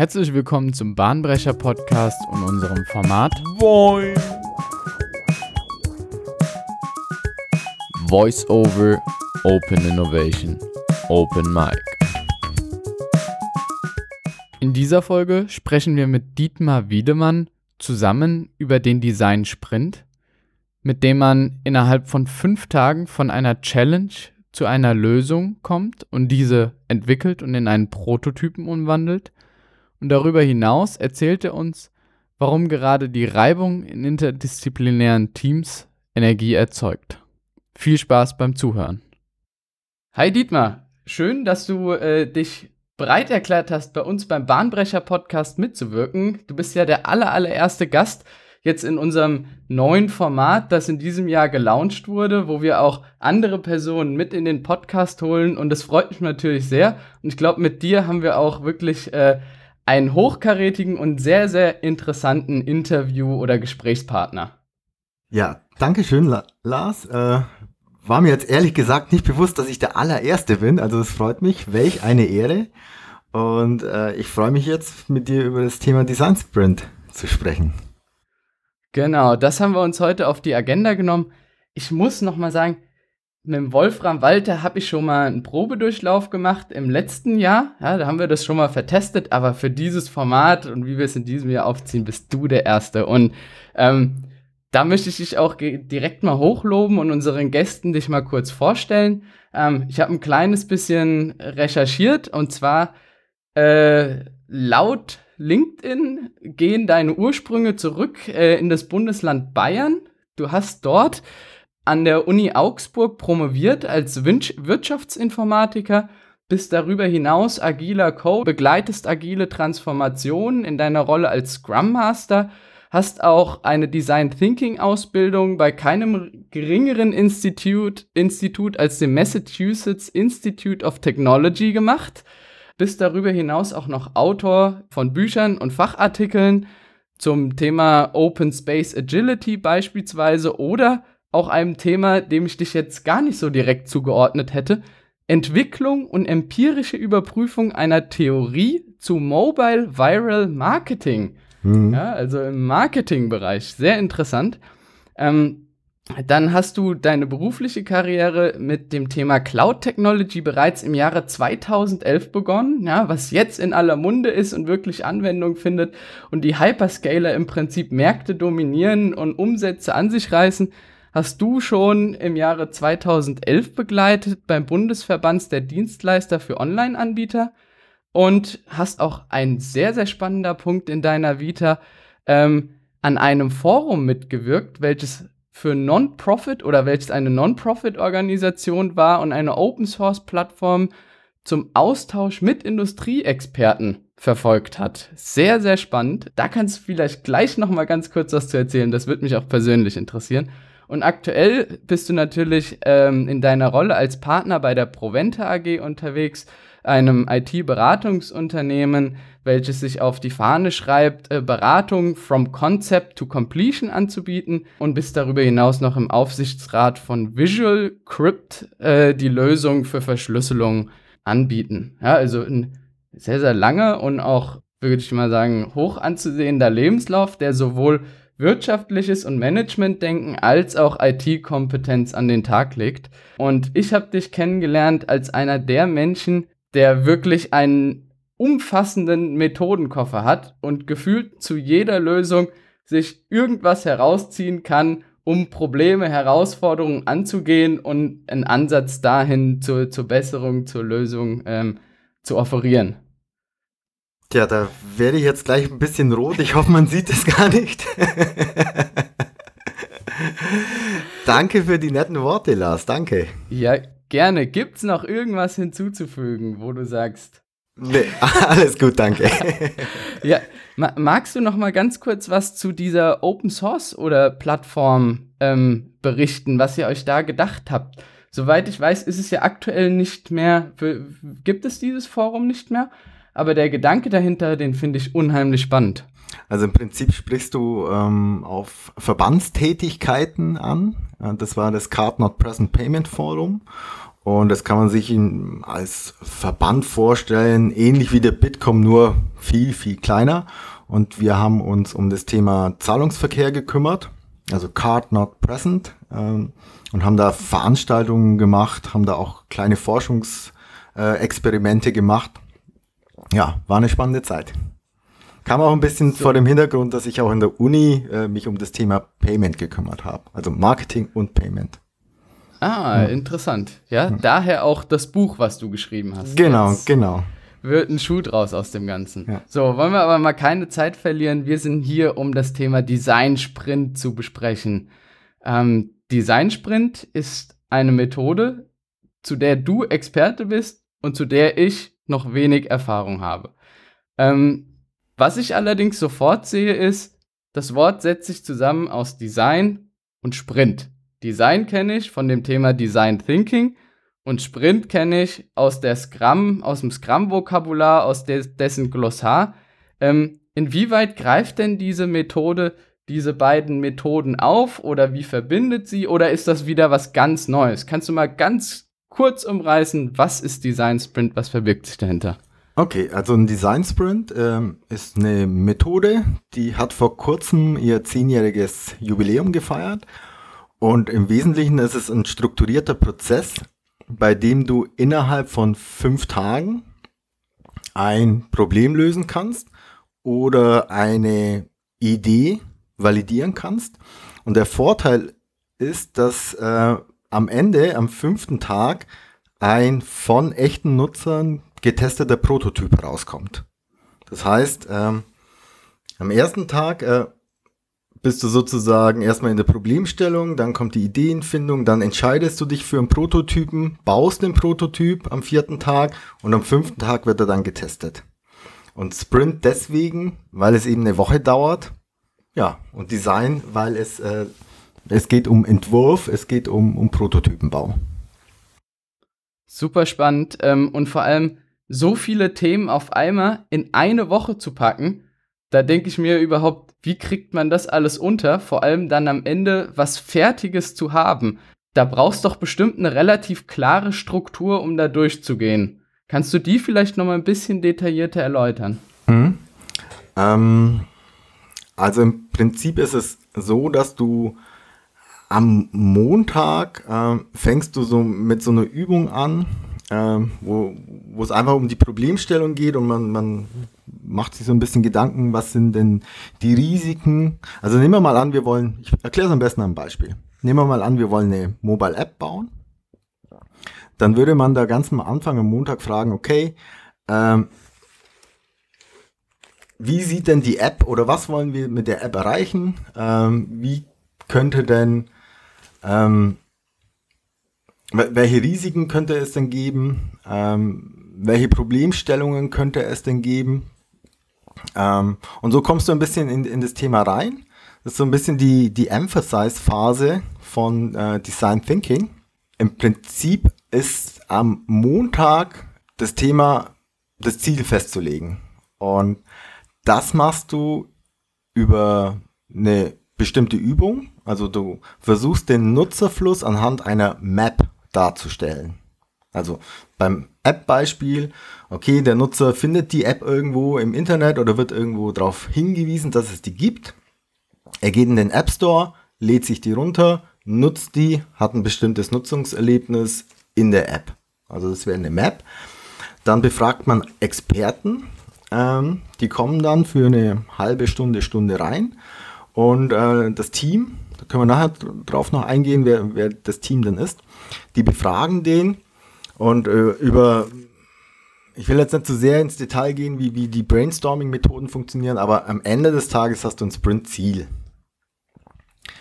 Herzlich willkommen zum Bahnbrecher Podcast und unserem Format Moin. Voice Over Open Innovation Open Mic. In dieser Folge sprechen wir mit Dietmar Wiedemann zusammen über den Design Sprint, mit dem man innerhalb von fünf Tagen von einer Challenge zu einer Lösung kommt und diese entwickelt und in einen Prototypen umwandelt – und darüber hinaus erzählt er uns, warum gerade die Reibung in interdisziplinären Teams Energie erzeugt. Viel Spaß beim Zuhören. Hi Dietmar, schön, dass du äh, dich bereit erklärt hast, bei uns beim Bahnbrecher-Podcast mitzuwirken. Du bist ja der aller, allererste Gast jetzt in unserem neuen Format, das in diesem Jahr gelauncht wurde, wo wir auch andere Personen mit in den Podcast holen. Und das freut mich natürlich sehr. Und ich glaube, mit dir haben wir auch wirklich äh, einen hochkarätigen und sehr, sehr interessanten Interview- oder Gesprächspartner. Ja, danke schön, Lars. Äh, war mir jetzt ehrlich gesagt nicht bewusst, dass ich der allererste bin. Also es freut mich. Welch eine Ehre. Und äh, ich freue mich jetzt, mit dir über das Thema Design Sprint zu sprechen. Genau, das haben wir uns heute auf die Agenda genommen. Ich muss noch mal sagen, mit dem Wolfram Walter habe ich schon mal einen Probedurchlauf gemacht im letzten Jahr. Ja, da haben wir das schon mal vertestet, aber für dieses Format und wie wir es in diesem Jahr aufziehen, bist du der Erste. Und ähm, da möchte ich dich auch direkt mal hochloben und unseren Gästen dich mal kurz vorstellen. Ähm, ich habe ein kleines bisschen recherchiert und zwar äh, laut LinkedIn gehen deine Ursprünge zurück äh, in das Bundesland Bayern. Du hast dort an der Uni Augsburg promoviert als Wirtschaftsinformatiker, bist darüber hinaus agiler Co, begleitest agile Transformationen in deiner Rolle als Scrum Master, hast auch eine Design Thinking Ausbildung bei keinem geringeren Institut, Institut als dem Massachusetts Institute of Technology gemacht, bist darüber hinaus auch noch Autor von Büchern und Fachartikeln zum Thema Open Space Agility beispielsweise oder auch einem Thema, dem ich dich jetzt gar nicht so direkt zugeordnet hätte. Entwicklung und empirische Überprüfung einer Theorie zu Mobile Viral Marketing. Mhm. Ja, also im Marketingbereich. Sehr interessant. Ähm, dann hast du deine berufliche Karriere mit dem Thema Cloud Technology bereits im Jahre 2011 begonnen, ja, was jetzt in aller Munde ist und wirklich Anwendung findet und die Hyperscaler im Prinzip Märkte dominieren und Umsätze an sich reißen hast du schon im Jahre 2011 begleitet beim Bundesverband der Dienstleister für Online-Anbieter und hast auch ein sehr, sehr spannender Punkt in deiner Vita ähm, an einem Forum mitgewirkt, welches für Non-Profit oder welches eine Non-Profit-Organisation war und eine Open-Source-Plattform zum Austausch mit Industrieexperten verfolgt hat. Sehr, sehr spannend. Da kannst du vielleicht gleich noch mal ganz kurz was zu erzählen. Das würde mich auch persönlich interessieren. Und aktuell bist du natürlich ähm, in deiner Rolle als Partner bei der Proventa AG unterwegs, einem IT-Beratungsunternehmen, welches sich auf die Fahne schreibt, äh, Beratung from Concept to Completion anzubieten und bist darüber hinaus noch im Aufsichtsrat von Visual Crypt äh, die Lösung für Verschlüsselung anbieten. Ja, also ein sehr, sehr langer und auch, würde ich mal sagen, hoch anzusehender Lebenslauf, der sowohl wirtschaftliches und Managementdenken als auch IT-Kompetenz an den Tag legt. Und ich habe dich kennengelernt als einer der Menschen, der wirklich einen umfassenden Methodenkoffer hat und gefühlt zu jeder Lösung sich irgendwas herausziehen kann, um Probleme, Herausforderungen anzugehen und einen Ansatz dahin zur, zur Besserung, zur Lösung ähm, zu offerieren. Tja, da werde ich jetzt gleich ein bisschen rot. Ich hoffe, man sieht es gar nicht. Danke für die netten Worte, Lars. Danke. Ja, gerne. Gibt es noch irgendwas hinzuzufügen, wo du sagst? Nee, alles gut, danke. ja, magst du noch mal ganz kurz was zu dieser Open Source oder Plattform ähm, berichten, was ihr euch da gedacht habt? Soweit ich weiß, ist es ja aktuell nicht mehr. Gibt es dieses Forum nicht mehr? Aber der Gedanke dahinter, den finde ich unheimlich spannend. Also im Prinzip sprichst du ähm, auf Verbandstätigkeiten an. Das war das Card Not Present Payment Forum. Und das kann man sich als Verband vorstellen, ähnlich wie der Bitkom, nur viel, viel kleiner. Und wir haben uns um das Thema Zahlungsverkehr gekümmert, also Card Not Present, ähm, und haben da Veranstaltungen gemacht, haben da auch kleine Forschungsexperimente gemacht. Ja, war eine spannende Zeit. Kam auch ein bisschen so. vor dem Hintergrund, dass ich auch in der Uni äh, mich um das Thema Payment gekümmert habe. Also Marketing und Payment. Ah, ja. interessant. Ja, ja, daher auch das Buch, was du geschrieben hast. Genau, Jetzt genau. Wird ein Schuh draus aus dem Ganzen. Ja. So, wollen wir aber mal keine Zeit verlieren. Wir sind hier, um das Thema Design Sprint zu besprechen. Ähm, Design Sprint ist eine Methode, zu der du Experte bist und zu der ich noch wenig Erfahrung habe. Ähm, was ich allerdings sofort sehe, ist, das Wort setzt sich zusammen aus Design und Sprint. Design kenne ich von dem Thema Design Thinking und Sprint kenne ich aus der Scrum, aus dem Scrum-Vokabular, aus des, dessen Glossar. Ähm, inwieweit greift denn diese Methode diese beiden Methoden auf oder wie verbindet sie oder ist das wieder was ganz Neues? Kannst du mal ganz kurz umreißen, was ist Design Sprint, was verbirgt sich dahinter? Okay, also ein Design Sprint ähm, ist eine Methode, die hat vor kurzem ihr zehnjähriges Jubiläum gefeiert und im Wesentlichen ist es ein strukturierter Prozess, bei dem du innerhalb von fünf Tagen ein Problem lösen kannst oder eine Idee validieren kannst. Und der Vorteil ist, dass äh, am Ende, am fünften Tag, ein von echten Nutzern getesteter Prototyp rauskommt. Das heißt, ähm, am ersten Tag äh, bist du sozusagen erstmal in der Problemstellung, dann kommt die Ideenfindung, dann entscheidest du dich für einen Prototypen, baust den Prototyp am vierten Tag und am fünften Tag wird er dann getestet. Und Sprint deswegen, weil es eben eine Woche dauert. Ja, und Design, weil es, äh, es geht um Entwurf, es geht um, um Prototypenbau. Super spannend ähm, und vor allem so viele Themen auf einmal in eine Woche zu packen, da denke ich mir überhaupt, wie kriegt man das alles unter? Vor allem dann am Ende was Fertiges zu haben. Da brauchst doch bestimmt eine relativ klare Struktur, um da durchzugehen. Kannst du die vielleicht noch mal ein bisschen detaillierter erläutern? Mhm. Ähm, also im Prinzip ist es so, dass du am Montag äh, fängst du so mit so einer Übung an, äh, wo, wo es einfach um die Problemstellung geht und man, man macht sich so ein bisschen Gedanken, was sind denn die Risiken? Also nehmen wir mal an, wir wollen, ich erkläre es am besten am Beispiel. Nehmen wir mal an, wir wollen eine Mobile App bauen. Dann würde man da ganz am Anfang am Montag fragen, okay, ähm, wie sieht denn die App oder was wollen wir mit der App erreichen? Ähm, wie könnte denn, ähm, welche Risiken könnte es denn geben? Ähm, welche Problemstellungen könnte es denn geben? Ähm, und so kommst du ein bisschen in, in das Thema rein. Das ist so ein bisschen die, die Emphasize-Phase von äh, Design Thinking. Im Prinzip ist am Montag das Thema, das Ziel festzulegen. Und das machst du über eine bestimmte Übung. Also du versuchst den Nutzerfluss anhand einer Map darzustellen. Also beim App-Beispiel, okay, der Nutzer findet die App irgendwo im Internet oder wird irgendwo darauf hingewiesen, dass es die gibt. Er geht in den App Store, lädt sich die runter, nutzt die, hat ein bestimmtes Nutzungserlebnis in der App. Also das wäre eine Map. Dann befragt man Experten, ähm, die kommen dann für eine halbe Stunde, Stunde rein. Und äh, das Team, da können wir nachher drauf noch eingehen, wer, wer das Team dann ist, die befragen den und äh, über, ich will jetzt nicht zu sehr ins Detail gehen, wie, wie die Brainstorming-Methoden funktionieren, aber am Ende des Tages hast du ein Sprint-Ziel.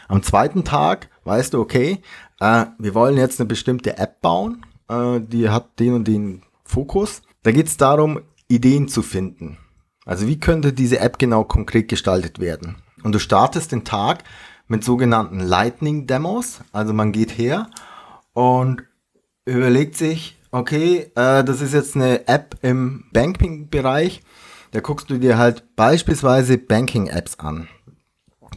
Am zweiten Tag weißt du, okay, äh, wir wollen jetzt eine bestimmte App bauen, äh, die hat den und den Fokus. Da geht es darum, Ideen zu finden. Also wie könnte diese App genau konkret gestaltet werden? Und du startest den Tag mit sogenannten Lightning Demos. Also man geht her und überlegt sich, okay, äh, das ist jetzt eine App im Banking-Bereich. Da guckst du dir halt beispielsweise Banking-Apps an.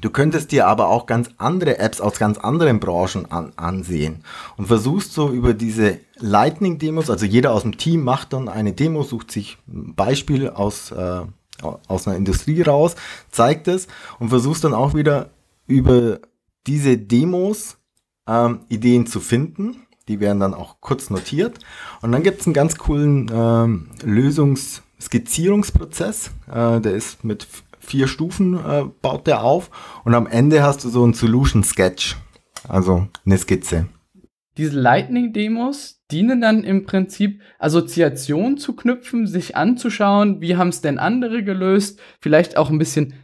Du könntest dir aber auch ganz andere Apps aus ganz anderen Branchen an, ansehen und versuchst so über diese Lightning-Demos, also jeder aus dem Team macht dann eine Demo, sucht sich ein Beispiel aus, äh, aus einer Industrie raus, zeigt es und versuchst dann auch wieder über diese Demos ähm, Ideen zu finden. Die werden dann auch kurz notiert. Und dann gibt es einen ganz coolen ähm, Lösungsskizzierungsprozess. Äh, der ist mit vier Stufen äh, baut der auf und am Ende hast du so ein Solution Sketch, also eine Skizze. Diese Lightning-Demos dienen dann im Prinzip Assoziationen zu knüpfen, sich anzuschauen, wie haben es denn andere gelöst, vielleicht auch ein bisschen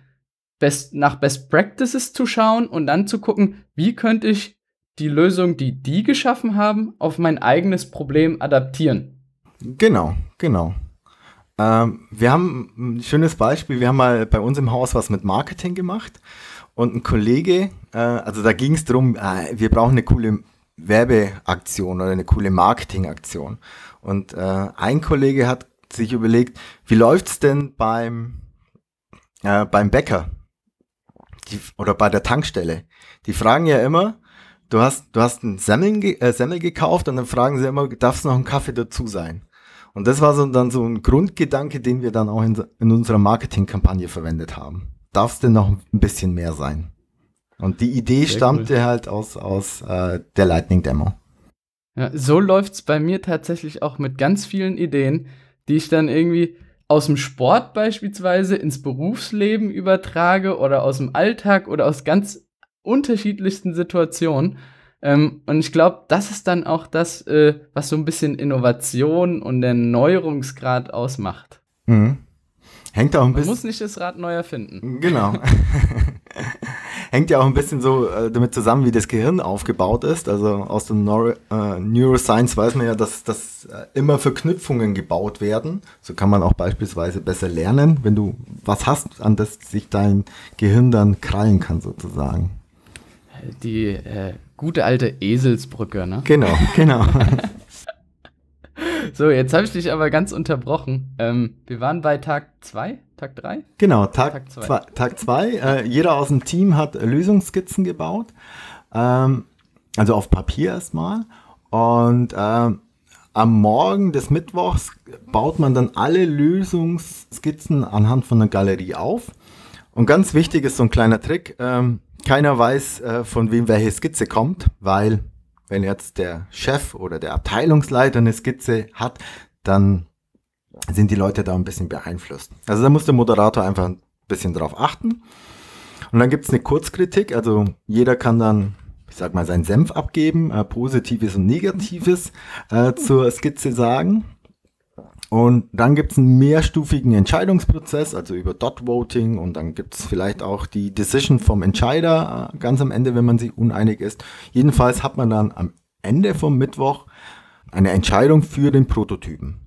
best, nach Best Practices zu schauen und dann zu gucken, wie könnte ich die Lösung, die die geschaffen haben, auf mein eigenes Problem adaptieren. Genau, genau. Ähm, wir haben ein schönes Beispiel. Wir haben mal bei uns im Haus was mit Marketing gemacht und ein Kollege, äh, also da ging es darum, äh, wir brauchen eine coole Werbeaktion oder eine coole Marketingaktion. Und äh, ein Kollege hat sich überlegt, wie läuft's denn beim, äh, beim Bäcker Die, oder bei der Tankstelle? Die fragen ja immer, du hast, du hast einen Semmeln, äh, Semmel gekauft und dann fragen sie immer, darf es noch ein Kaffee dazu sein? Und das war so dann so ein Grundgedanke, den wir dann auch in, in unserer Marketingkampagne verwendet haben. Darf es denn noch ein bisschen mehr sein? Und die Idee Sehr stammte cool. halt aus, aus äh, der Lightning Demo. Ja, so läuft's bei mir tatsächlich auch mit ganz vielen Ideen, die ich dann irgendwie aus dem Sport beispielsweise ins Berufsleben übertrage oder aus dem Alltag oder aus ganz unterschiedlichsten Situationen. Ähm, und ich glaube, das ist dann auch das, äh, was so ein bisschen Innovation und der Neuerungsgrad ausmacht. Mhm. Hängt auch ein bisschen. Man muss nicht das Rad neu erfinden. Genau. Hängt ja auch ein bisschen so äh, damit zusammen, wie das Gehirn aufgebaut ist. Also aus dem Neuro äh, Neuroscience weiß man ja, dass, dass äh, immer Verknüpfungen gebaut werden. So kann man auch beispielsweise besser lernen, wenn du was hast, an das sich dein Gehirn dann krallen kann, sozusagen. Die äh, gute alte Eselsbrücke, ne? Genau, genau. so, jetzt habe ich dich aber ganz unterbrochen. Ähm, wir waren bei Tag 2, Tag 3? Genau, Tag 2. Tag 2. Äh, jeder aus dem Team hat Lösungsskizzen gebaut. Ähm, also auf Papier erstmal. Und ähm, am Morgen des Mittwochs baut man dann alle Lösungsskizzen anhand von einer Galerie auf. Und ganz wichtig ist so ein kleiner Trick. Ähm, keiner weiß, äh, von wem welche Skizze kommt, weil wenn jetzt der Chef oder der Abteilungsleiter eine Skizze hat, dann sind die Leute da ein bisschen beeinflusst. Also da muss der Moderator einfach ein bisschen drauf achten. Und dann gibt es eine Kurzkritik, also jeder kann dann, ich sag mal, seinen Senf abgeben, äh, Positives und Negatives äh, zur Skizze sagen. Und dann gibt es einen mehrstufigen Entscheidungsprozess, also über Dot Voting und dann gibt es vielleicht auch die Decision vom Entscheider äh, ganz am Ende, wenn man sich uneinig ist. Jedenfalls hat man dann am Ende vom Mittwoch eine Entscheidung für den Prototypen.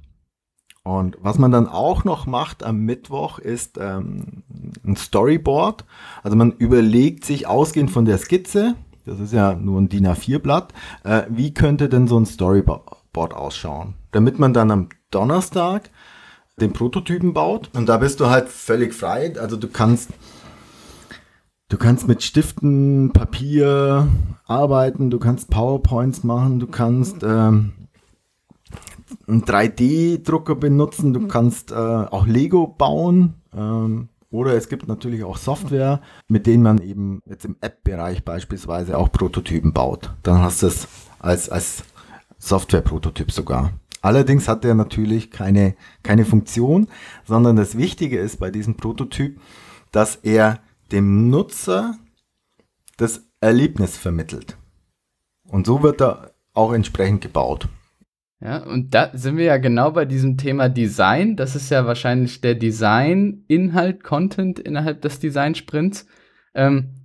Und was man dann auch noch macht am Mittwoch ist ähm, ein Storyboard. Also man überlegt sich ausgehend von der Skizze, das ist ja nur ein DIN A4-Blatt, äh, wie könnte denn so ein Storyboard ausschauen, damit man dann am Donnerstag den Prototypen baut. Und da bist du halt völlig frei. Also du kannst, du kannst mit Stiften, Papier arbeiten, du kannst PowerPoints machen, du kannst ähm, einen 3D-Drucker benutzen, du kannst äh, auch Lego bauen. Ähm, oder es gibt natürlich auch Software, mit denen man eben jetzt im App-Bereich beispielsweise auch Prototypen baut. Dann hast du es als, als Software-Prototyp sogar. Allerdings hat er natürlich keine, keine Funktion, sondern das Wichtige ist bei diesem Prototyp, dass er dem Nutzer das Erlebnis vermittelt. Und so wird er auch entsprechend gebaut. Ja, und da sind wir ja genau bei diesem Thema Design. Das ist ja wahrscheinlich der Design-Inhalt, Content innerhalb des Design-Sprints. Ähm,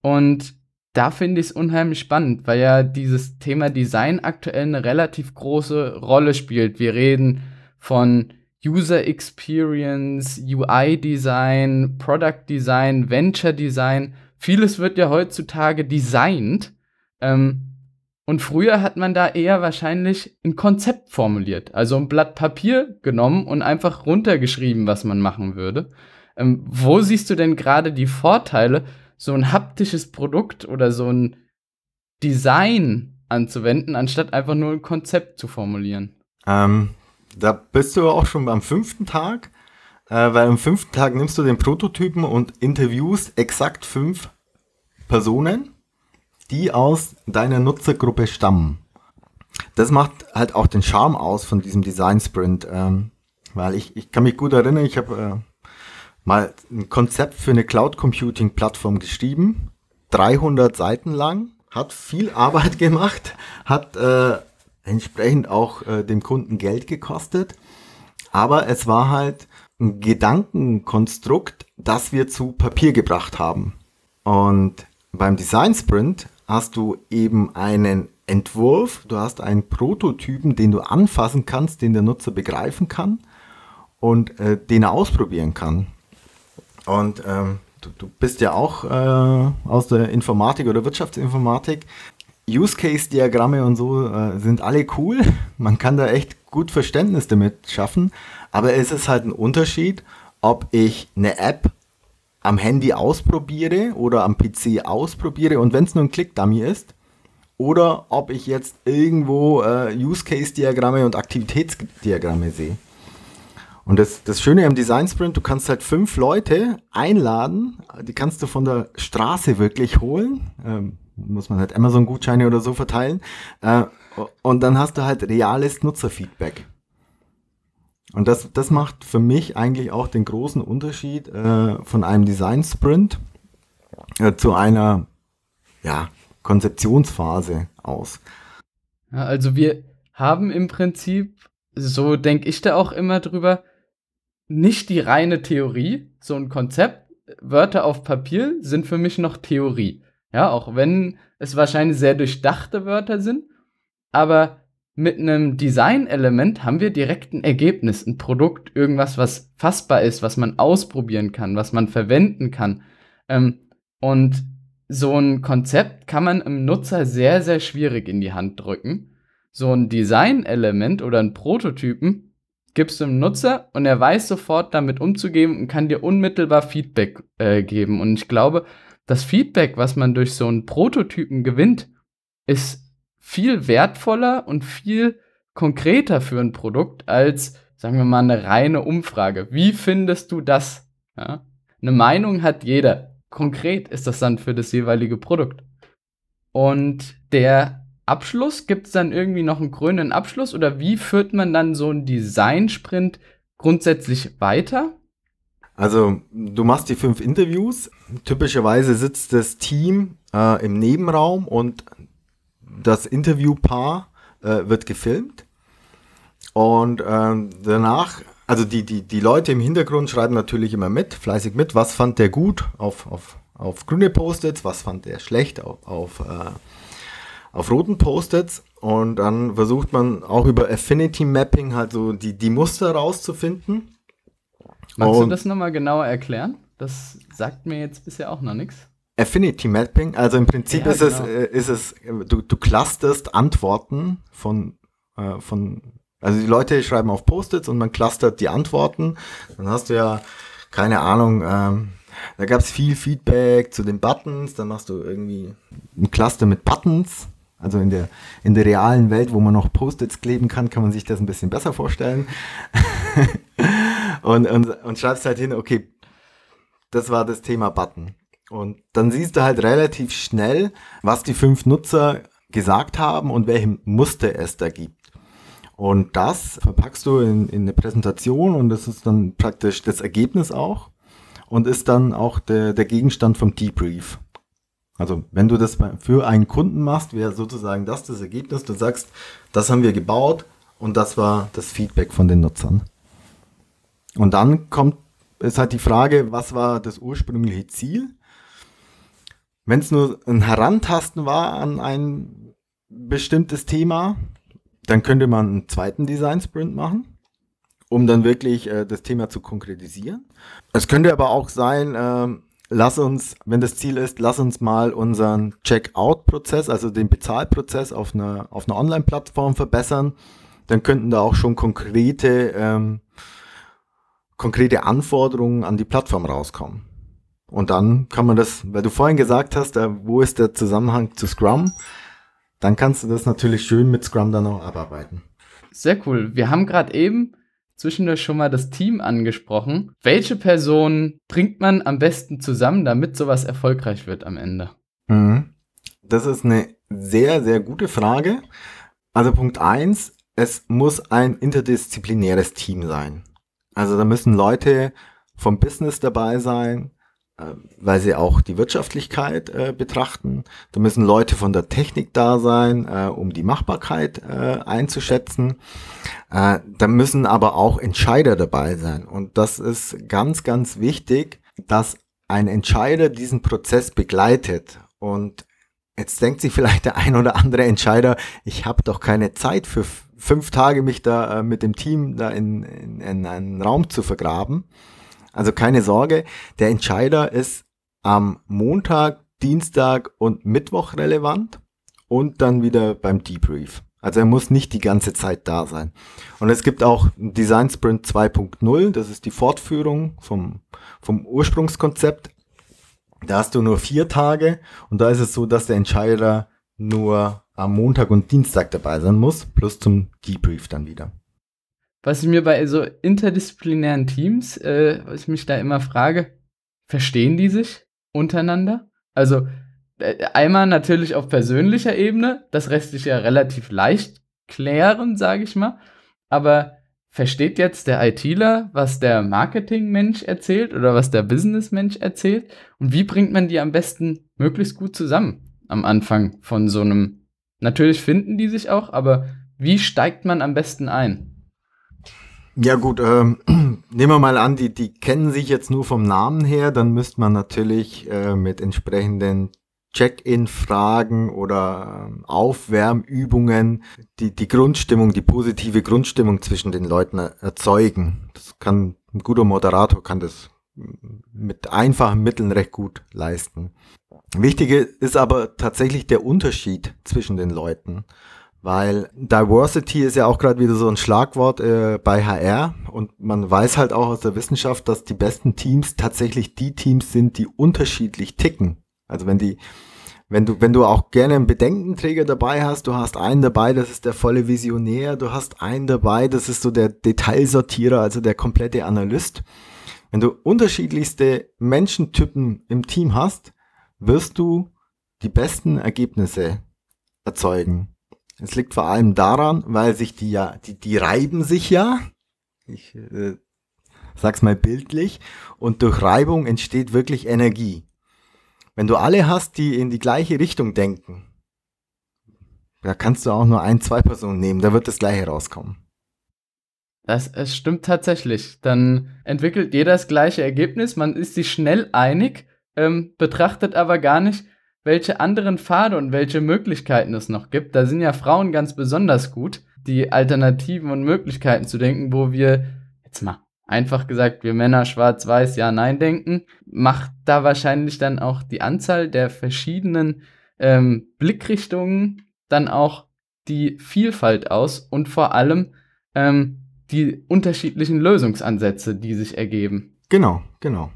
und da finde ich es unheimlich spannend, weil ja dieses Thema Design aktuell eine relativ große Rolle spielt. Wir reden von User Experience, UI Design, Product Design, Venture Design. Vieles wird ja heutzutage designt. Ähm, und früher hat man da eher wahrscheinlich ein Konzept formuliert, also ein Blatt Papier genommen und einfach runtergeschrieben, was man machen würde. Ähm, wo siehst du denn gerade die Vorteile, so ein haptisches Produkt oder so ein Design anzuwenden, anstatt einfach nur ein Konzept zu formulieren. Ähm, da bist du auch schon am fünften Tag, äh, weil am fünften Tag nimmst du den Prototypen und interviewst exakt fünf Personen, die aus deiner Nutzergruppe stammen. Das macht halt auch den Charme aus von diesem Design Sprint, ähm, weil ich, ich kann mich gut erinnern, ich habe äh, mal ein Konzept für eine Cloud Computing Plattform geschrieben, 300 Seiten lang, hat viel Arbeit gemacht, hat äh, entsprechend auch äh, dem Kunden Geld gekostet, aber es war halt ein Gedankenkonstrukt, das wir zu Papier gebracht haben. Und beim Design Sprint hast du eben einen Entwurf, du hast einen Prototypen, den du anfassen kannst, den der Nutzer begreifen kann und äh, den er ausprobieren kann. Und ähm, du, du, bist ja auch äh, aus der Informatik oder Wirtschaftsinformatik. Use Case Diagramme und so äh, sind alle cool. Man kann da echt gut Verständnis damit schaffen. Aber es ist halt ein Unterschied, ob ich eine App am Handy ausprobiere oder am PC ausprobiere und wenn es nur ein Click-Dummy ist, oder ob ich jetzt irgendwo äh, Use-Case-Diagramme und Aktivitätsdiagramme sehe. Und das, das Schöne am Design Sprint, du kannst halt fünf Leute einladen, die kannst du von der Straße wirklich holen. Ähm, muss man halt Amazon-Gutscheine oder so verteilen. Äh, und dann hast du halt reales Nutzerfeedback. Und das, das macht für mich eigentlich auch den großen Unterschied äh, von einem Design Sprint äh, zu einer ja, Konzeptionsphase aus. Also wir haben im Prinzip, so denke ich da auch immer drüber, nicht die reine Theorie, so ein Konzept. Wörter auf Papier sind für mich noch Theorie. Ja, auch wenn es wahrscheinlich sehr durchdachte Wörter sind, aber mit einem Design-Element haben wir direkt ein Ergebnis, ein Produkt, irgendwas, was fassbar ist, was man ausprobieren kann, was man verwenden kann. Ähm, und so ein Konzept kann man im Nutzer sehr, sehr schwierig in die Hand drücken. So ein Design-Element oder ein Prototypen gibst du dem Nutzer und er weiß sofort damit umzugehen und kann dir unmittelbar Feedback äh, geben. Und ich glaube, das Feedback, was man durch so einen Prototypen gewinnt, ist viel wertvoller und viel konkreter für ein Produkt als, sagen wir mal, eine reine Umfrage. Wie findest du das? Ja? Eine Meinung hat jeder. Konkret ist das dann für das jeweilige Produkt. Und der Abschluss, gibt es dann irgendwie noch einen krönenden Abschluss? Oder wie führt man dann so einen Design-Sprint grundsätzlich weiter? Also, du machst die fünf Interviews. Typischerweise sitzt das Team äh, im Nebenraum und das Interviewpaar äh, wird gefilmt. Und ähm, danach, also die, die, die Leute im Hintergrund schreiben natürlich immer mit, fleißig mit, was fand der gut auf, auf, auf grüne Post-its, was fand der schlecht auf, auf, äh, auf roten Post-its und dann versucht man auch über Affinity Mapping halt so die, die Muster rauszufinden. Magst und du das nochmal genauer erklären? Das sagt mir jetzt bisher auch noch nichts. Affinity Mapping, also im Prinzip ja, ist, genau. es, äh, ist es, du, du clusterst Antworten von, äh, von, also die Leute schreiben auf Post-its und man clustert die Antworten. Dann hast du ja, keine Ahnung, ähm, da gab es viel Feedback zu den Buttons, dann machst du irgendwie ein Cluster mit Buttons. Also in der, in der realen Welt, wo man noch Post-its kleben kann, kann man sich das ein bisschen besser vorstellen. und, und, und schreibst halt hin, okay, das war das Thema Button. Und dann siehst du halt relativ schnell, was die fünf Nutzer gesagt haben und welche Muster es da gibt. Und das verpackst du in, in eine Präsentation und das ist dann praktisch das Ergebnis auch und ist dann auch der, der Gegenstand vom Debrief. Also wenn du das für einen Kunden machst, wäre sozusagen das das Ergebnis. Du sagst, das haben wir gebaut und das war das Feedback von den Nutzern. Und dann kommt, ist halt die Frage, was war das ursprüngliche Ziel? Wenn es nur ein Herantasten war an ein bestimmtes Thema, dann könnte man einen zweiten Design Sprint machen, um dann wirklich äh, das Thema zu konkretisieren. Es könnte aber auch sein, äh, lass uns, wenn das Ziel ist, lass uns mal unseren Checkout-Prozess, also den Bezahlprozess auf einer, auf einer Online-Plattform verbessern. Dann könnten da auch schon konkrete, ähm, konkrete Anforderungen an die Plattform rauskommen. Und dann kann man das, weil du vorhin gesagt hast, äh, wo ist der Zusammenhang zu Scrum, dann kannst du das natürlich schön mit Scrum dann auch abarbeiten. Sehr cool. Wir haben gerade eben zwischendurch schon mal das Team angesprochen. Welche Person bringt man am besten zusammen, damit sowas erfolgreich wird am Ende? Mhm. Das ist eine sehr, sehr gute Frage. Also Punkt eins, es muss ein interdisziplinäres Team sein. Also da müssen Leute vom Business dabei sein, weil sie auch die Wirtschaftlichkeit äh, betrachten. Da müssen Leute von der Technik da sein, äh, um die Machbarkeit äh, einzuschätzen. Äh, da müssen aber auch Entscheider dabei sein. Und das ist ganz, ganz wichtig, dass ein Entscheider diesen Prozess begleitet. Und jetzt denkt sich vielleicht der ein oder andere Entscheider, ich habe doch keine Zeit für fünf Tage mich da äh, mit dem Team da in, in, in einen Raum zu vergraben. Also keine Sorge, der Entscheider ist am Montag, Dienstag und Mittwoch relevant und dann wieder beim Debrief. Also er muss nicht die ganze Zeit da sein. Und es gibt auch Design Sprint 2.0, das ist die Fortführung vom, vom Ursprungskonzept. Da hast du nur vier Tage und da ist es so, dass der Entscheider nur am Montag und Dienstag dabei sein muss, plus zum Debrief dann wieder was ich mir bei so interdisziplinären Teams, äh, was ich mich da immer frage, verstehen die sich untereinander? Also äh, einmal natürlich auf persönlicher Ebene, das lässt sich ja relativ leicht klären, sage ich mal. Aber versteht jetzt der ITler, was der Marketingmensch erzählt oder was der Businessmensch erzählt? Und wie bringt man die am besten möglichst gut zusammen am Anfang von so einem? Natürlich finden die sich auch, aber wie steigt man am besten ein? Ja gut, ähm, nehmen wir mal an, die, die kennen sich jetzt nur vom Namen her, dann müsste man natürlich äh, mit entsprechenden Check-in-Fragen oder ähm, Aufwärmübungen die, die Grundstimmung, die positive Grundstimmung zwischen den Leuten erzeugen. Das kann ein guter Moderator kann das mit einfachen Mitteln recht gut leisten. Wichtig ist aber tatsächlich der Unterschied zwischen den Leuten. Weil Diversity ist ja auch gerade wieder so ein Schlagwort äh, bei HR und man weiß halt auch aus der Wissenschaft, dass die besten Teams tatsächlich die Teams sind, die unterschiedlich ticken. Also wenn die, wenn du, wenn du auch gerne einen Bedenkenträger dabei hast, du hast einen dabei, das ist der volle Visionär, du hast einen dabei, das ist so der Detailsortierer, also der komplette Analyst. Wenn du unterschiedlichste Menschentypen im Team hast, wirst du die besten Ergebnisse erzeugen. Es liegt vor allem daran, weil sich die ja, die, die reiben sich ja. Ich äh, sag's mal bildlich. Und durch Reibung entsteht wirklich Energie. Wenn du alle hast, die in die gleiche Richtung denken, da kannst du auch nur ein, zwei Personen nehmen, da wird das gleiche rauskommen. Das es stimmt tatsächlich. Dann entwickelt jeder das gleiche Ergebnis, man ist sich schnell einig, ähm, betrachtet aber gar nicht, welche anderen Pfade und welche Möglichkeiten es noch gibt. Da sind ja Frauen ganz besonders gut, die Alternativen und Möglichkeiten zu denken, wo wir, jetzt mal einfach gesagt, wir Männer schwarz-weiß, ja, nein denken, macht da wahrscheinlich dann auch die Anzahl der verschiedenen ähm, Blickrichtungen dann auch die Vielfalt aus und vor allem ähm, die unterschiedlichen Lösungsansätze, die sich ergeben. Genau, genau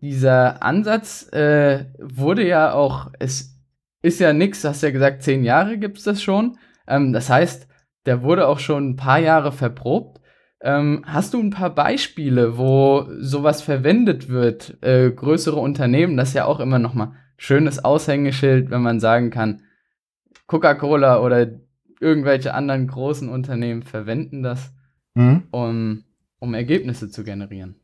dieser Ansatz äh, wurde ja auch, es ist ja nichts, hast ja gesagt, zehn Jahre gibt es das schon. Ähm, das heißt, der wurde auch schon ein paar Jahre verprobt. Ähm, hast du ein paar Beispiele, wo sowas verwendet wird? Äh, größere Unternehmen, das ist ja auch immer noch mal schönes Aushängeschild, wenn man sagen kann, Coca-Cola oder irgendwelche anderen großen Unternehmen verwenden das, mhm. um, um Ergebnisse zu generieren.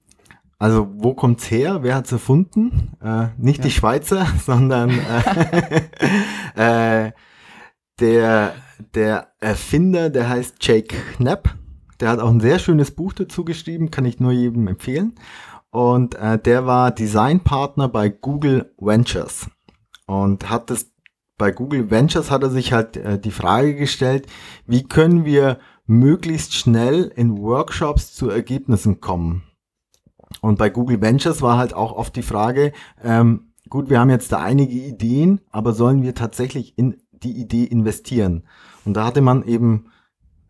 Also wo kommt's her? Wer hat's erfunden? Äh, nicht ja. die Schweizer, sondern äh, äh, der, der Erfinder, der heißt Jake Knapp. Der hat auch ein sehr schönes Buch dazu geschrieben, kann ich nur jedem empfehlen. Und äh, der war Designpartner bei Google Ventures und hat das bei Google Ventures hat er sich halt äh, die Frage gestellt, wie können wir möglichst schnell in Workshops zu Ergebnissen kommen? Und bei Google Ventures war halt auch oft die Frage, ähm, gut, wir haben jetzt da einige Ideen, aber sollen wir tatsächlich in die Idee investieren? Und da hatte man eben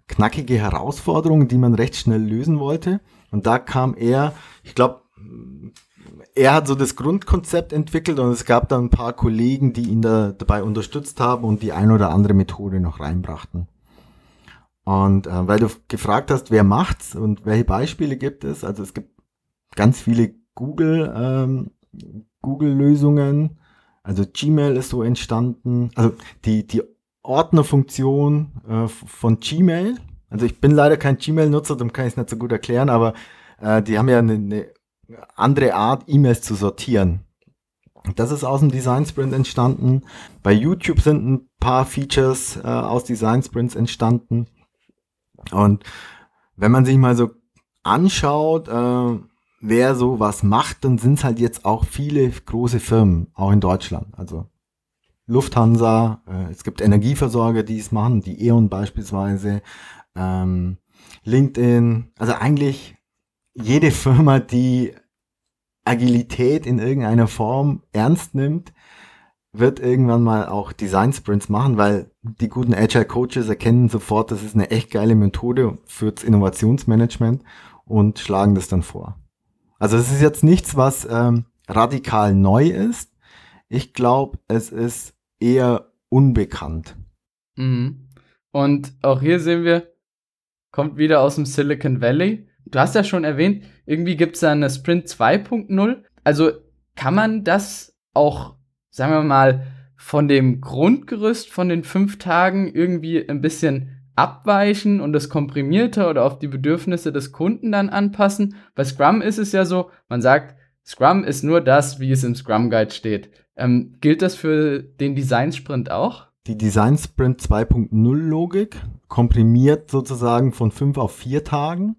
knackige Herausforderungen, die man recht schnell lösen wollte. Und da kam er, ich glaube, er hat so das Grundkonzept entwickelt und es gab dann ein paar Kollegen, die ihn da dabei unterstützt haben und die ein oder andere Methode noch reinbrachten. Und äh, weil du gefragt hast, wer macht's und welche Beispiele gibt es, also es gibt ganz viele Google ähm, Google-Lösungen, also Gmail ist so entstanden, also die die Ordnerfunktion äh, von Gmail. Also ich bin leider kein Gmail-Nutzer, darum kann ich es nicht so gut erklären, aber äh, die haben ja eine, eine andere Art, E-Mails zu sortieren. Das ist aus dem Design Sprint entstanden. Bei YouTube sind ein paar Features äh, aus Design Sprints entstanden. Und wenn man sich mal so anschaut, äh, wer so was macht, dann sind es halt jetzt auch viele große Firmen, auch in Deutschland. Also Lufthansa, äh, es gibt Energieversorger, die es machen, die E.ON beispielsweise, ähm, LinkedIn, also eigentlich jede Firma, die Agilität in irgendeiner Form ernst nimmt, wird irgendwann mal auch Design Sprints machen, weil die guten Agile Coaches erkennen sofort, das ist eine echt geile Methode fürs Innovationsmanagement und schlagen das dann vor. Also es ist jetzt nichts, was ähm, radikal neu ist. Ich glaube, es ist eher unbekannt. Mhm. Und auch hier sehen wir, kommt wieder aus dem Silicon Valley. Du hast ja schon erwähnt, irgendwie gibt es da eine Sprint 2.0. Also kann man das auch, sagen wir mal, von dem Grundgerüst von den fünf Tagen irgendwie ein bisschen abweichen und das komprimierter oder auf die Bedürfnisse des Kunden dann anpassen. Bei Scrum ist es ja so, man sagt, Scrum ist nur das, wie es im Scrum Guide steht. Ähm, gilt das für den Design Sprint auch? Die Design Sprint 2.0 Logik komprimiert sozusagen von fünf auf vier Tagen.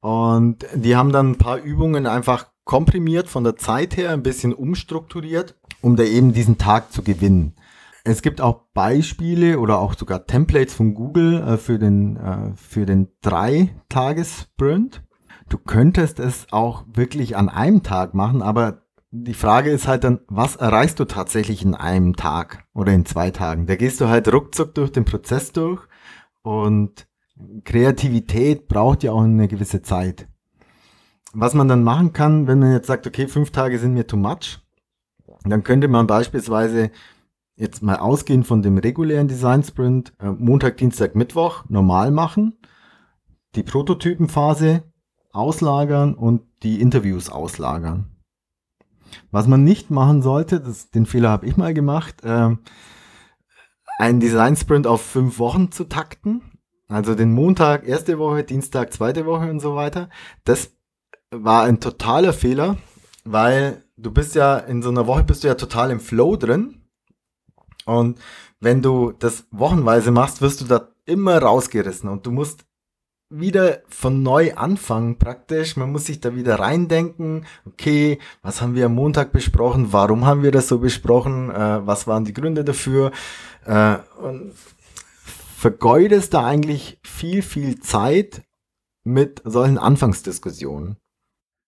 Und die haben dann ein paar Übungen einfach komprimiert von der Zeit her, ein bisschen umstrukturiert, um da eben diesen Tag zu gewinnen. Es gibt auch Beispiele oder auch sogar Templates von Google äh, für den, äh, für den Drei-Tages-Sprint. Du könntest es auch wirklich an einem Tag machen, aber die Frage ist halt dann, was erreichst du tatsächlich in einem Tag oder in zwei Tagen? Da gehst du halt ruckzuck durch den Prozess durch und Kreativität braucht ja auch eine gewisse Zeit. Was man dann machen kann, wenn man jetzt sagt, okay, fünf Tage sind mir too much, dann könnte man beispielsweise jetzt mal ausgehend von dem regulären Design Sprint äh, Montag, Dienstag, Mittwoch normal machen, die Prototypenphase auslagern und die Interviews auslagern. Was man nicht machen sollte, das, den Fehler habe ich mal gemacht, äh, einen Design Sprint auf fünf Wochen zu takten. Also den Montag erste Woche, Dienstag zweite Woche und so weiter. Das war ein totaler Fehler, weil du bist ja in so einer Woche bist du ja total im Flow drin. Und wenn du das wochenweise machst, wirst du da immer rausgerissen und du musst wieder von neu anfangen praktisch. Man muss sich da wieder reindenken. Okay, was haben wir am Montag besprochen? Warum haben wir das so besprochen? Äh, was waren die Gründe dafür? Äh, und vergeudest da eigentlich viel, viel Zeit mit solchen Anfangsdiskussionen.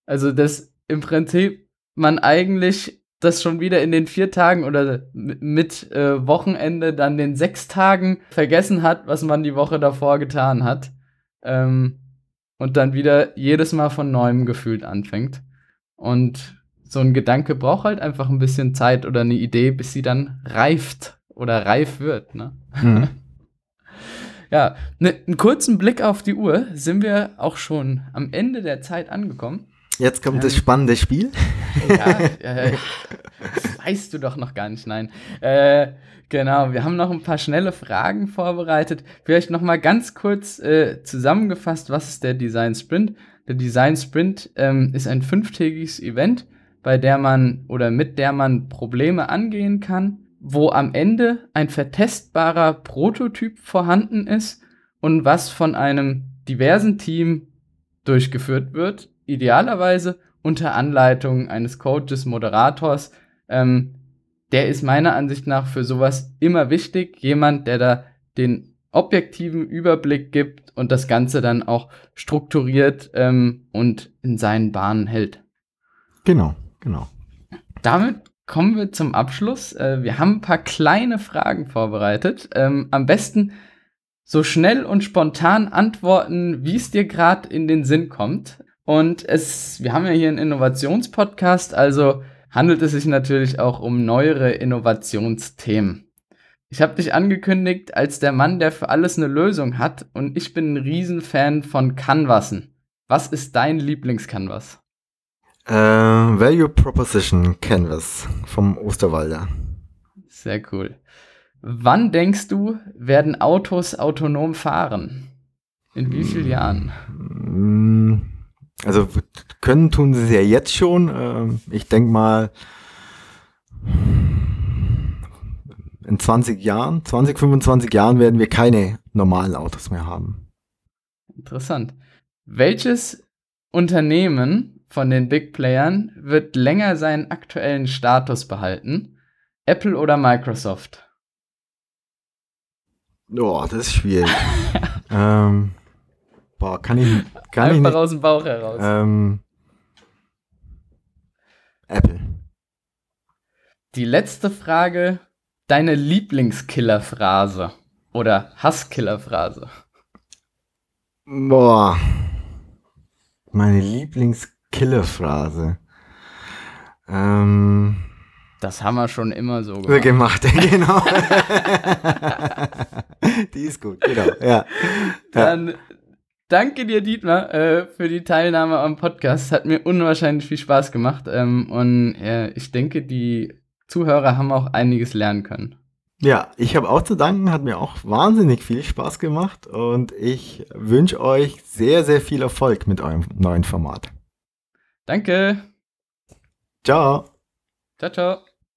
Also, dass im Prinzip man eigentlich das schon wieder in den vier Tagen oder mit äh, Wochenende dann den sechs Tagen vergessen hat, was man die Woche davor getan hat. Ähm, und dann wieder jedes Mal von neuem gefühlt anfängt. Und so ein Gedanke braucht halt einfach ein bisschen Zeit oder eine Idee, bis sie dann reift oder reif wird. Ne? Mhm. Ja, ne, einen kurzen Blick auf die Uhr sind wir auch schon am Ende der Zeit angekommen. Jetzt kommt ähm, das spannende Spiel. Ja, äh, das weißt du doch noch gar nicht, nein. Äh, genau, wir haben noch ein paar schnelle Fragen vorbereitet. Vielleicht noch mal ganz kurz äh, zusammengefasst, was ist der Design Sprint? Der Design Sprint ähm, ist ein fünftägiges Event, bei der man oder mit der man Probleme angehen kann wo am Ende ein vertestbarer Prototyp vorhanden ist und was von einem diversen Team durchgeführt wird, idealerweise unter Anleitung eines Coaches, Moderators. Ähm, der ist meiner Ansicht nach für sowas immer wichtig. Jemand, der da den objektiven Überblick gibt und das Ganze dann auch strukturiert ähm, und in seinen Bahnen hält. Genau, genau. Damit kommen wir zum Abschluss. Äh, wir haben ein paar kleine Fragen vorbereitet. Ähm, am besten so schnell und spontan antworten, wie es dir gerade in den Sinn kommt. Und es, wir haben ja hier einen Innovationspodcast, also handelt es sich natürlich auch um neuere Innovationsthemen. Ich habe dich angekündigt als der Mann, der für alles eine Lösung hat und ich bin ein Riesenfan von Canvasen. Was ist dein Lieblingscanvas? Äh, Value Proposition Canvas vom Osterwalder. Sehr cool. Wann denkst du, werden Autos autonom fahren? In wie vielen Jahren? Also können tun sie es ja jetzt schon. Ähm, ich denke mal in 20 Jahren, 20, 25 Jahren werden wir keine normalen Autos mehr haben. Interessant. Welches Unternehmen von den Big Playern wird länger seinen aktuellen Status behalten? Apple oder Microsoft? Oh, das ist schwierig. ähm, boah, kann ich, kann Einfach ich nicht. aus dem Bauch heraus. Ähm, Apple. Die letzte Frage, deine Lieblingskillerphrase oder Hasskillerphrase. Boah. Meine Lieblingskillerphrase. Ähm, Das haben wir schon immer so gemacht, gemacht. genau. Die ist gut, genau. Ja. ja. Danke dir, Dietmar, äh, für die Teilnahme am Podcast. Hat mir unwahrscheinlich viel Spaß gemacht. Ähm, und äh, ich denke, die Zuhörer haben auch einiges lernen können. Ja, ich habe auch zu danken, hat mir auch wahnsinnig viel Spaß gemacht und ich wünsche euch sehr, sehr viel Erfolg mit eurem neuen Format. Danke. Ciao. Ciao, ciao.